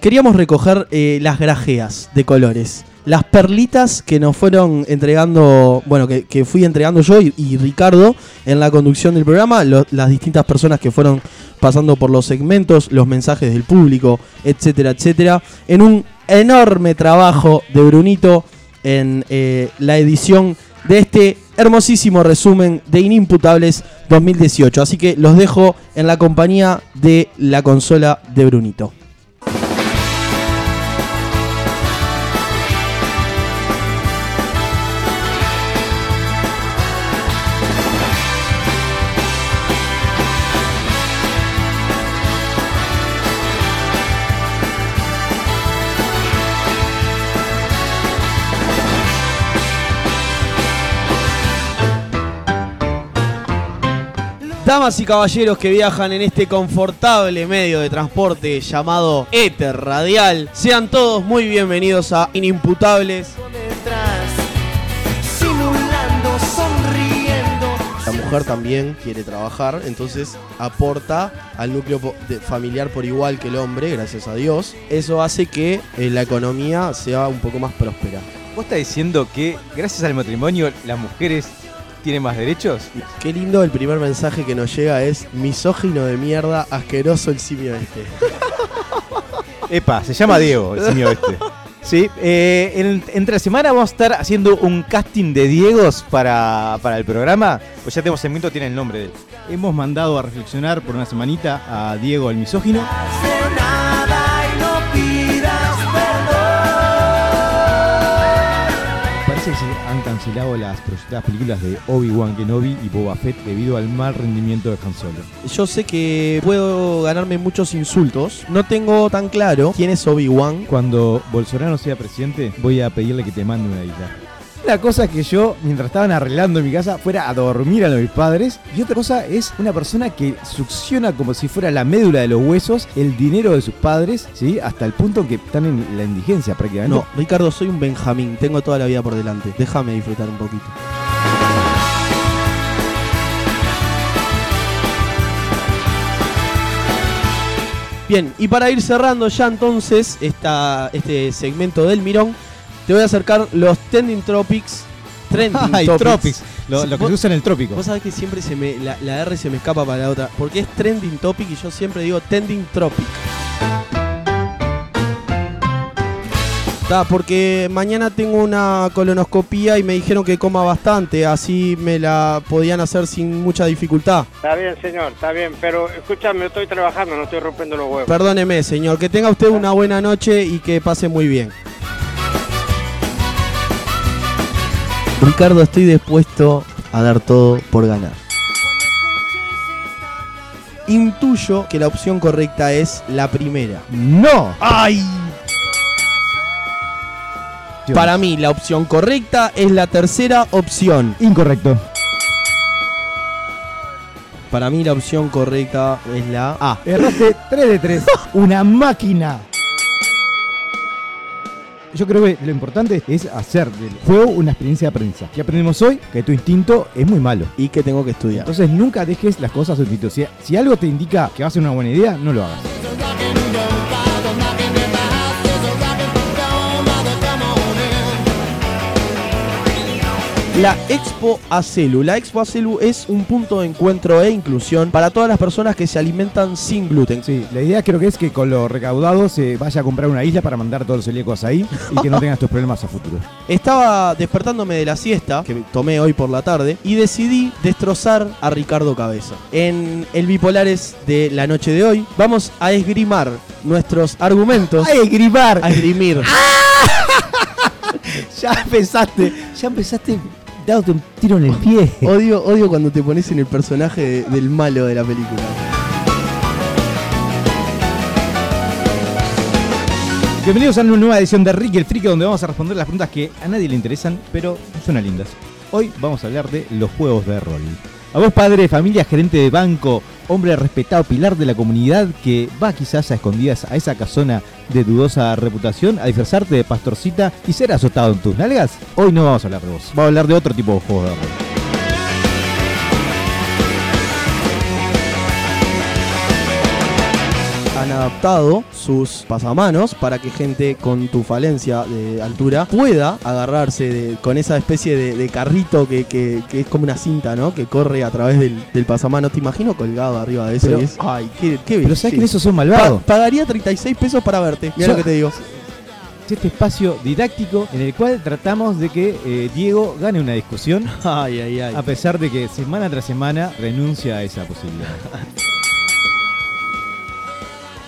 queríamos recoger eh, las grajeas de colores. Las perlitas que nos fueron entregando, bueno, que, que fui entregando yo y, Ricardo en la conducción del programa, las distintas personas que fueron pasando por los segmentos, los mensajes del público, etcétera, etcétera, en un enorme trabajo de Brunito en eh, la edición de este hermosísimo resumen de Inimputables 2018. Así que los dejo en la compañía de la consola de Brunito. Damas y caballeros que viajan en este confortable medio de transporte llamado Éter Radial, sean todos muy bienvenidos a Inimputables. La mujer también quiere trabajar, entonces aporta al núcleo familiar por igual que el hombre, gracias a Dios. Eso hace que eh, la economía sea un poco más próspera. ¿Vos estás diciendo que gracias al matrimonio las mujeres tienen más derechos? Qué lindo el primer mensaje que nos llega es misógino de mierda, asqueroso el simio este. Epa, se llama Diego, el simio este. Sí, eh, en- entre la semana vamos a estar haciendo un casting de Diegos para, para el programa. Pues ya tenemos segmento, tiene el nombre de él. Hemos mandado a reflexionar por una semanita a Diego el misógino. Han cancelado las proyectadas películas de Obi-Wan Kenobi y Boba Fett debido al mal rendimiento de Han Solo. Yo sé que puedo ganarme muchos insultos. No tengo tan claro quién es Obi-Wan. Cuando Bolsonaro sea presidente, voy a pedirle que te mande una isla. Una cosa es que yo, mientras estaban arreglando en mi casa, fuera a dormir a mis padres. Y otra cosa es una persona que succiona como si fuera la médula de los huesos el dinero de sus padres, ¿sí? Hasta el punto que están en la indigencia prácticamente. No, Ricardo, soy un Benjamín. Tengo toda la vida por delante. Déjame disfrutar un poquito. Bien, y para ir cerrando ya entonces esta, este segmento del Mirón, te voy a acercar los trending topics. Trending Ay, topics. tropics, lo, que vos- se usa en el trópico. Vos sabés que siempre se me, la, la R se me escapa para la otra. Porque es trending topic y yo siempre digo trending tropic. Ta, porque mañana tengo una colonoscopía y me dijeron que coma bastante, así me la podían hacer sin mucha dificultad. Está bien, señor, está bien, pero escúchame, estoy trabajando, no estoy rompiendo los huevos. Perdóneme, señor, que tenga usted una buena noche y que pase muy bien. Ricardo, estoy dispuesto a dar todo por ganar. Intuyo que la opción correcta es la primera. ¡No! ¡Ay! Para mí, la opción correcta es la tercera opción. Incorrecto. Para mí la opción correcta es la A. Erraste 3 de 3. Una máquina. Yo creo que lo importante es hacer del juego una experiencia de aprendizaje. ¿Qué aprendemos hoy? Que tu instinto es muy malo. Y que tengo que estudiar. Entonces nunca dejes las cosas a tu instinto. Si, si algo te indica que va a ser una buena idea, no lo hagas. La Expo Acelu. La Expo Acelu es un punto de encuentro e inclusión para todas las personas que se alimentan sin gluten. Sí, la idea creo que es que con lo recaudado se vaya a comprar una isla para mandar todos los celíacos ahí y que no tengas tus problemas a futuro. Estaba despertándome de la siesta, que tomé hoy por la tarde, y decidí destrozar a Ricardo Cabeza. En el Bipolares de la noche de hoy, vamos a esgrimar nuestros argumentos. ¡A esgrimar! A esgrimir. Ya empezaste, ya empezaste dándote un tiro en el pie. Odio, odio cuando te pones en el personaje de- del malo de la película. Bienvenidos a una nueva edición de Ricky el Friki donde vamos a responder las preguntas que a nadie le interesan, pero suenan lindas. Hoy vamos a hablar de los juegos de rol. A vos, padre familia, gerente de banco, hombre respetado, pilar de la comunidad que va quizás a escondidas a esa casona de dudosa reputación a disfrazarte de pastorcita y ser azotado en tus nalgas, hoy no vamos a hablar de vos, vamos a hablar de otro tipo de juegos de rol. Han adaptado sus pasamanos para que gente con tu falencia de altura pueda agarrarse de- con esa especie de, de carrito que, que- que es como una cinta, ¿no? Que corre a través del, del pasamano. Te imagino colgado arriba de eso. Pero- es- ay, qué, qué Pero sabes que en belleza. eso son Pa- malvados. pagaría 36 pesos para verte. Mira lo que te digo. Este espacio didáctico en el cual tratamos de que eh, Diego gane una discusión Ay, ay, ay. A pesar de que semana tras semana renuncia a esa posibilidad.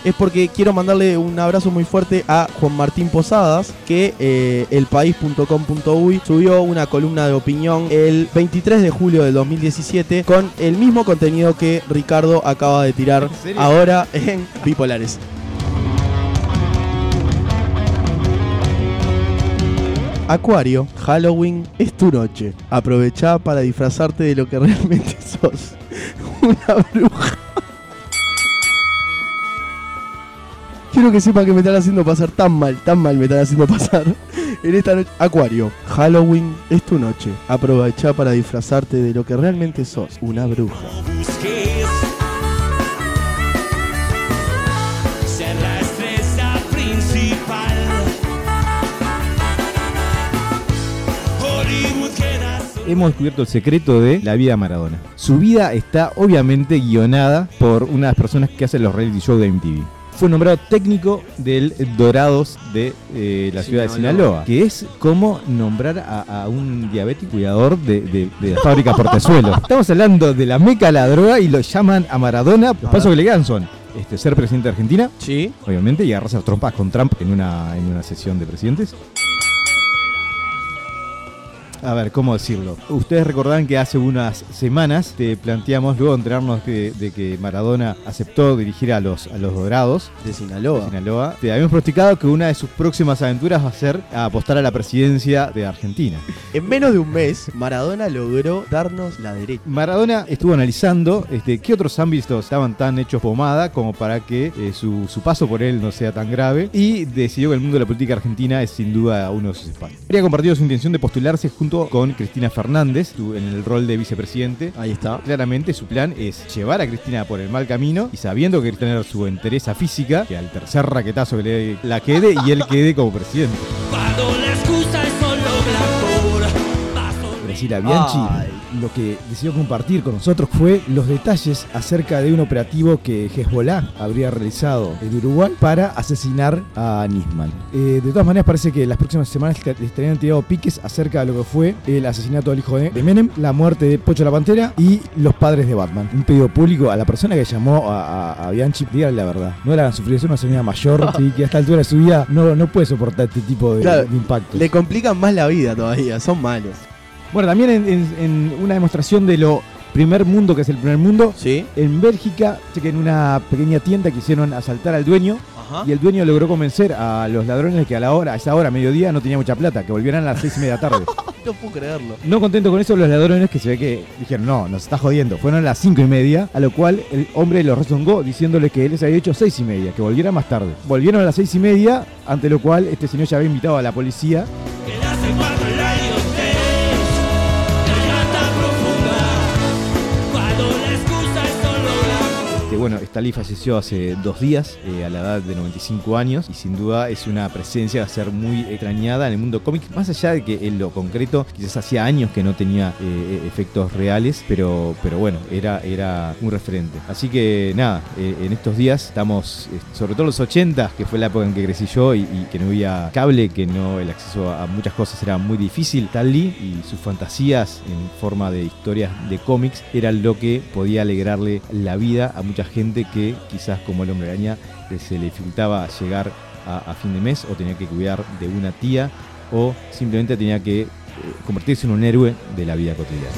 es porque quiero mandarle un abrazo muy fuerte a Juan Martín Posadas, que eh, elpaís.com.uy subió una columna de opinión el 23 de julio del 2017 con el mismo contenido que Ricardo acaba de tirar ahora en Bipolares. Acuario, Halloween es tu noche. Aprovecha para disfrazarte de lo que realmente sos. Una bruja. Quiero que sepa que me están haciendo pasar tan mal, tan mal me están haciendo pasar. En esta noche, Acuario, Halloween es tu noche. Aprovecha para disfrazarte de lo que realmente sos, una bruja. Hemos descubierto el secreto de la vida de Maradona. Su vida está obviamente guionada por unas personas que hacen los reality shows de MTV. Fue nombrado técnico del Dorados de eh, la ciudad de Sinaloa, que es como nombrar a, a un diabético cuidador de, de- de la fábrica Portezuelo. Estamos hablando de la meca la droga y lo llaman a Maradona. Los pasos que le quedan son este, ser presidente de Argentina, Sí. obviamente, y agarrarse a trompas con Trump en una, en una sesión de presidentes. A ver, ¿cómo decirlo? Ustedes recordarán que hace unas semanas te planteamos, luego de enterarnos de, de que Maradona aceptó dirigir a los, a los Dorados De de Sinaloa. Sinaloa, te habíamos pronosticado que una de sus próximas aventuras va a ser a apostar a la presidencia de Argentina. En menos de un mes, Maradona logró darnos la derecha. Maradona estuvo analizando este, qué otros ámbitos estaban tan hechos pomada como para que eh, su, su paso por él no sea tan grave y decidió que el mundo de la política argentina es sin duda uno de sus espacios. Habría compartido su intención de postularse junto con Cristina Fernández en el rol de vicepresidente. Ahí está. Claramente su plan es llevar a Cristina por el mal camino y sabiendo que tener su entereza física, que al tercer raquetazo que le la quede y él quede como presidente. Cuando la excusa es solo Graciela Bianchi Ay. Lo que decidió compartir con nosotros fue los detalles acerca de un operativo que Hezbollah habría realizado en Uruguay para asesinar a Nisman. Eh, de todas maneras, parece que las próximas semanas les estarían tirado piques acerca de lo que fue el asesinato del hijo de, Menem, la muerte de Pocho la Pantera y los padres de Batman. Un pedido público a la persona que llamó a, a- a Bianchi, díganle la verdad. No la hagan sufrir, es una señora mayor sí, que a esta altura de su vida no, no puede soportar este tipo de, Claro, de impactos. Le complican más la vida todavía, son malos. Bueno, también en, en- en una demostración de lo primer mundo que es el primer mundo, ¿Sí? en Bélgica, sé que en una pequeña tienda quisieron asaltar al dueño Ajá. y el dueño logró convencer a los ladrones que a la hora, a esa hora, mediodía, no tenía mucha plata, que volvieran a las seis y media tarde. no puedo creerlo. No contento con eso, los ladrones que se ve que dijeron, no, nos está jodiendo. Fueron a las cinco y media, a lo cual el hombre los rezongó diciéndole que él les había dicho seis y media, que volviera más tarde. Volvieron a las seis y media, ante lo cual este señor ya había invitado a la policía. Que bueno, Stalin falleció hace dos días, eh, a la edad de 95 años, y sin duda es una presencia a ser muy extrañada en el mundo cómic, más allá de que en lo concreto quizás hacía años que no tenía eh, efectos reales, pero, pero bueno, era, era un referente. Así que nada, eh, en estos días estamos, eh, sobre todo los 80, que fue la época en que crecí yo y, que no había cable, que no el acceso a muchas cosas era muy difícil, Stan y sus fantasías en forma de historias de cómics era lo que podía alegrarle la vida a mucha gente que quizás como el hombre araña eh, se le dificultaba llegar a, a fin de mes o tenía que cuidar de una tía o simplemente tenía que eh, convertirse en un héroe de la vida cotidiana.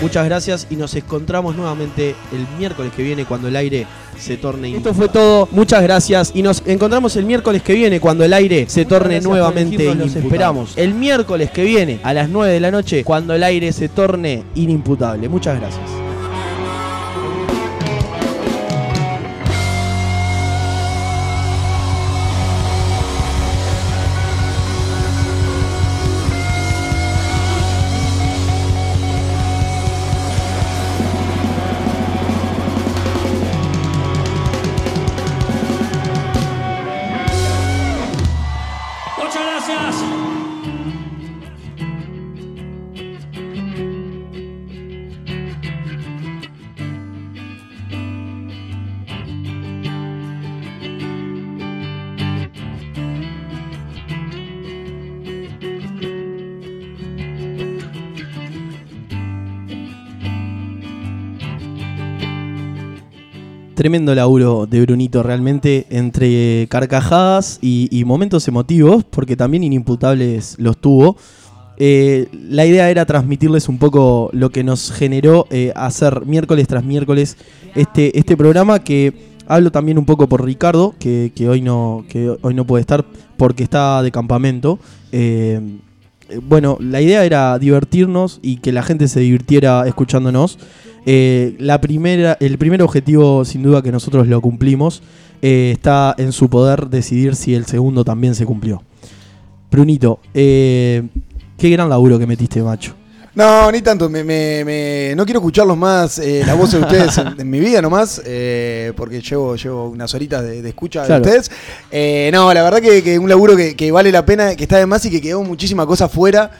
Muchas gracias y nos encontramos nuevamente el miércoles que viene cuando el aire se torne. Esto fue todo. Muchas gracias y nos encontramos el miércoles que viene cuando el aire se torne nuevamente los inimputable. esperamos. El miércoles que viene a las 9 de la noche cuando el aire se torne inimputable. Muchas gracias. Tremendo laburo de Brunito, realmente, entre carcajadas y, momentos emotivos, porque también inimputables los tuvo. Eh, la idea era transmitirles un poco lo que nos generó eh, hacer miércoles tras miércoles este, este programa que hablo también un poco por Ricardo, que, que hoy, no, que hoy no puede estar porque está de campamento. Eh, bueno, la idea era divertirnos y que la gente se divirtiera escuchándonos. Eh, la primera, el primer objetivo, sin duda que nosotros lo cumplimos, eh, está en su poder decidir si el segundo también se cumplió. Brunito, eh, qué gran laburo que metiste, macho. No, ni tanto. Me, me- me- no quiero escucharlos más, eh, la voz de ustedes en, en mi vida nomás, eh, porque llevo, llevo unas horitas de, de escucha Claro. de ustedes. Eh, no, la verdad que, que un laburo que, que vale la pena, que está de más y que quedó muchísima cosa fuera.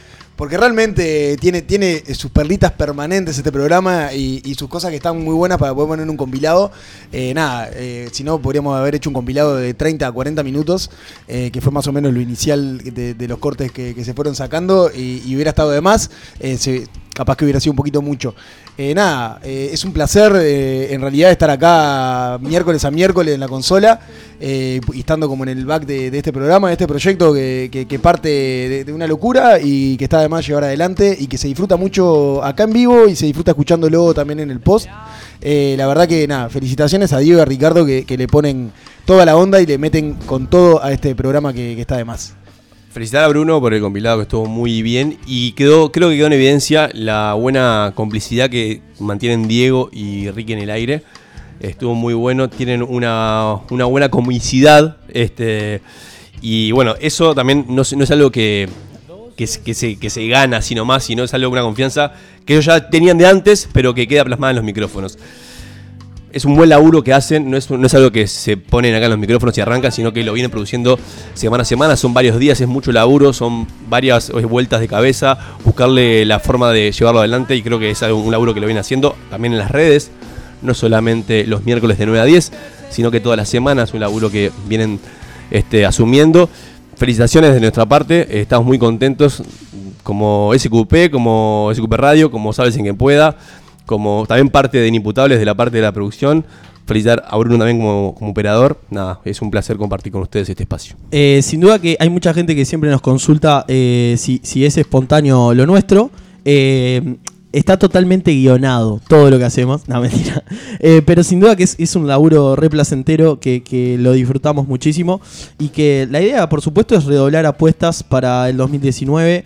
Porque realmente tiene, tiene sus perlitas permanentes este programa y, sus cosas que están muy buenas para poder poner un compilado. Eh, nada, eh, si no, podríamos haber hecho un compilado de 30 a 40 minutos, eh, que fue más o menos lo inicial de, de los cortes que, se fueron sacando y, hubiera estado de más. Capaz que hubiera sido un poquito mucho. Eh, nada, eh, es un placer eh, en realidad estar acá miércoles a miércoles en la consola eh, y estando como en el back de, este programa, de este proyecto que, parte de, una locura y que está además llevar adelante y que se disfruta mucho acá en vivo y se disfruta escuchándolo también en el post. La verdad que nada, felicitaciones a Diego y a Ricardo que, que le ponen toda la onda y le meten con todo a este programa que, que está de más. Felicitar a Bruno por el compilado que estuvo muy bien y quedó, creo que quedó en evidencia la buena complicidad que mantienen Diego y Ricky en el aire. Estuvo muy bueno, tienen una, una buena comicidad. Este, y bueno, eso también no, no es algo que, que, se- que se, gana así nomás, sino es algo una confianza que ellos ya tenían de antes, pero que queda plasmada en los micrófonos es un buen laburo que hacen, no es, no es algo que se ponen acá en los micrófonos y arrancan, sino que lo vienen produciendo semana a semana, son varios días, es mucho laburo, son varias eh, vueltas de cabeza, buscarle la forma de llevarlo adelante y creo que es un laburo que lo vienen haciendo también en las redes, no solamente los miércoles de 9 a 10, sino que todas las semanas, un laburo que vienen este, asumiendo. Felicitaciones de nuestra parte, eh, estamos muy contentos como SQP, como SQP Radio, como Sabes en quien pueda, como también parte de Inimputables de la parte de la producción. Felicitar a Bruno también como, operador. Nada, es un placer compartir con ustedes este espacio. Eh, sin duda que hay mucha gente que siempre nos consulta eh, si, si es espontáneo lo nuestro. Eh, está totalmente guionado todo lo que hacemos. No, mentira. Pero sin duda que es, es un laburo re placentero que, que lo disfrutamos muchísimo. Y que la idea, por supuesto, es redoblar apuestas para el 2019.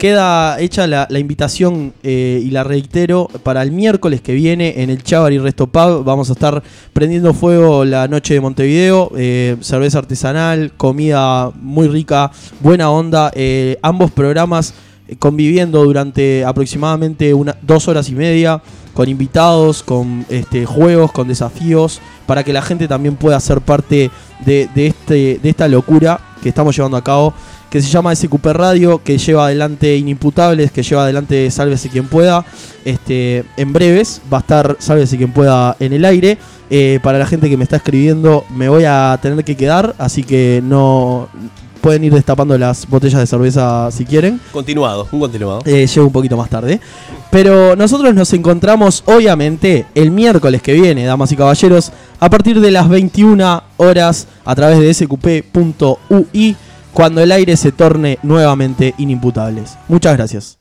Queda hecha la, invitación eh, y la reitero para el miércoles que viene en el Chavar y Resto Pub. Vamos a estar prendiendo fuego la noche de Montevideo. eh, cerveza artesanal, comida muy rica, buena onda. eh, ambos programas conviviendo durante aproximadamente una, dos horas y media con invitados, con este, juegos, con desafíos, para que la gente también pueda ser parte de este, de esta locura que estamos llevando a cabo, que se llama SQP Radio, que lleva adelante Inimputables, que lleva adelante Sálvese quien pueda. Este, en breves va a estar Sálvese quien pueda en el aire. Eh, para la gente que me está escribiendo, me voy a tener que quedar, así que no pueden ir destapando las botellas de cerveza si quieren. Continuado, un continuado. Eh, llego un poquito más tarde. Pero nosotros nos encontramos, obviamente, el miércoles que viene, damas y caballeros, a partir de las 21 horas a través de sqp.ui, cuando el aire se torne nuevamente inimputables. Muchas gracias.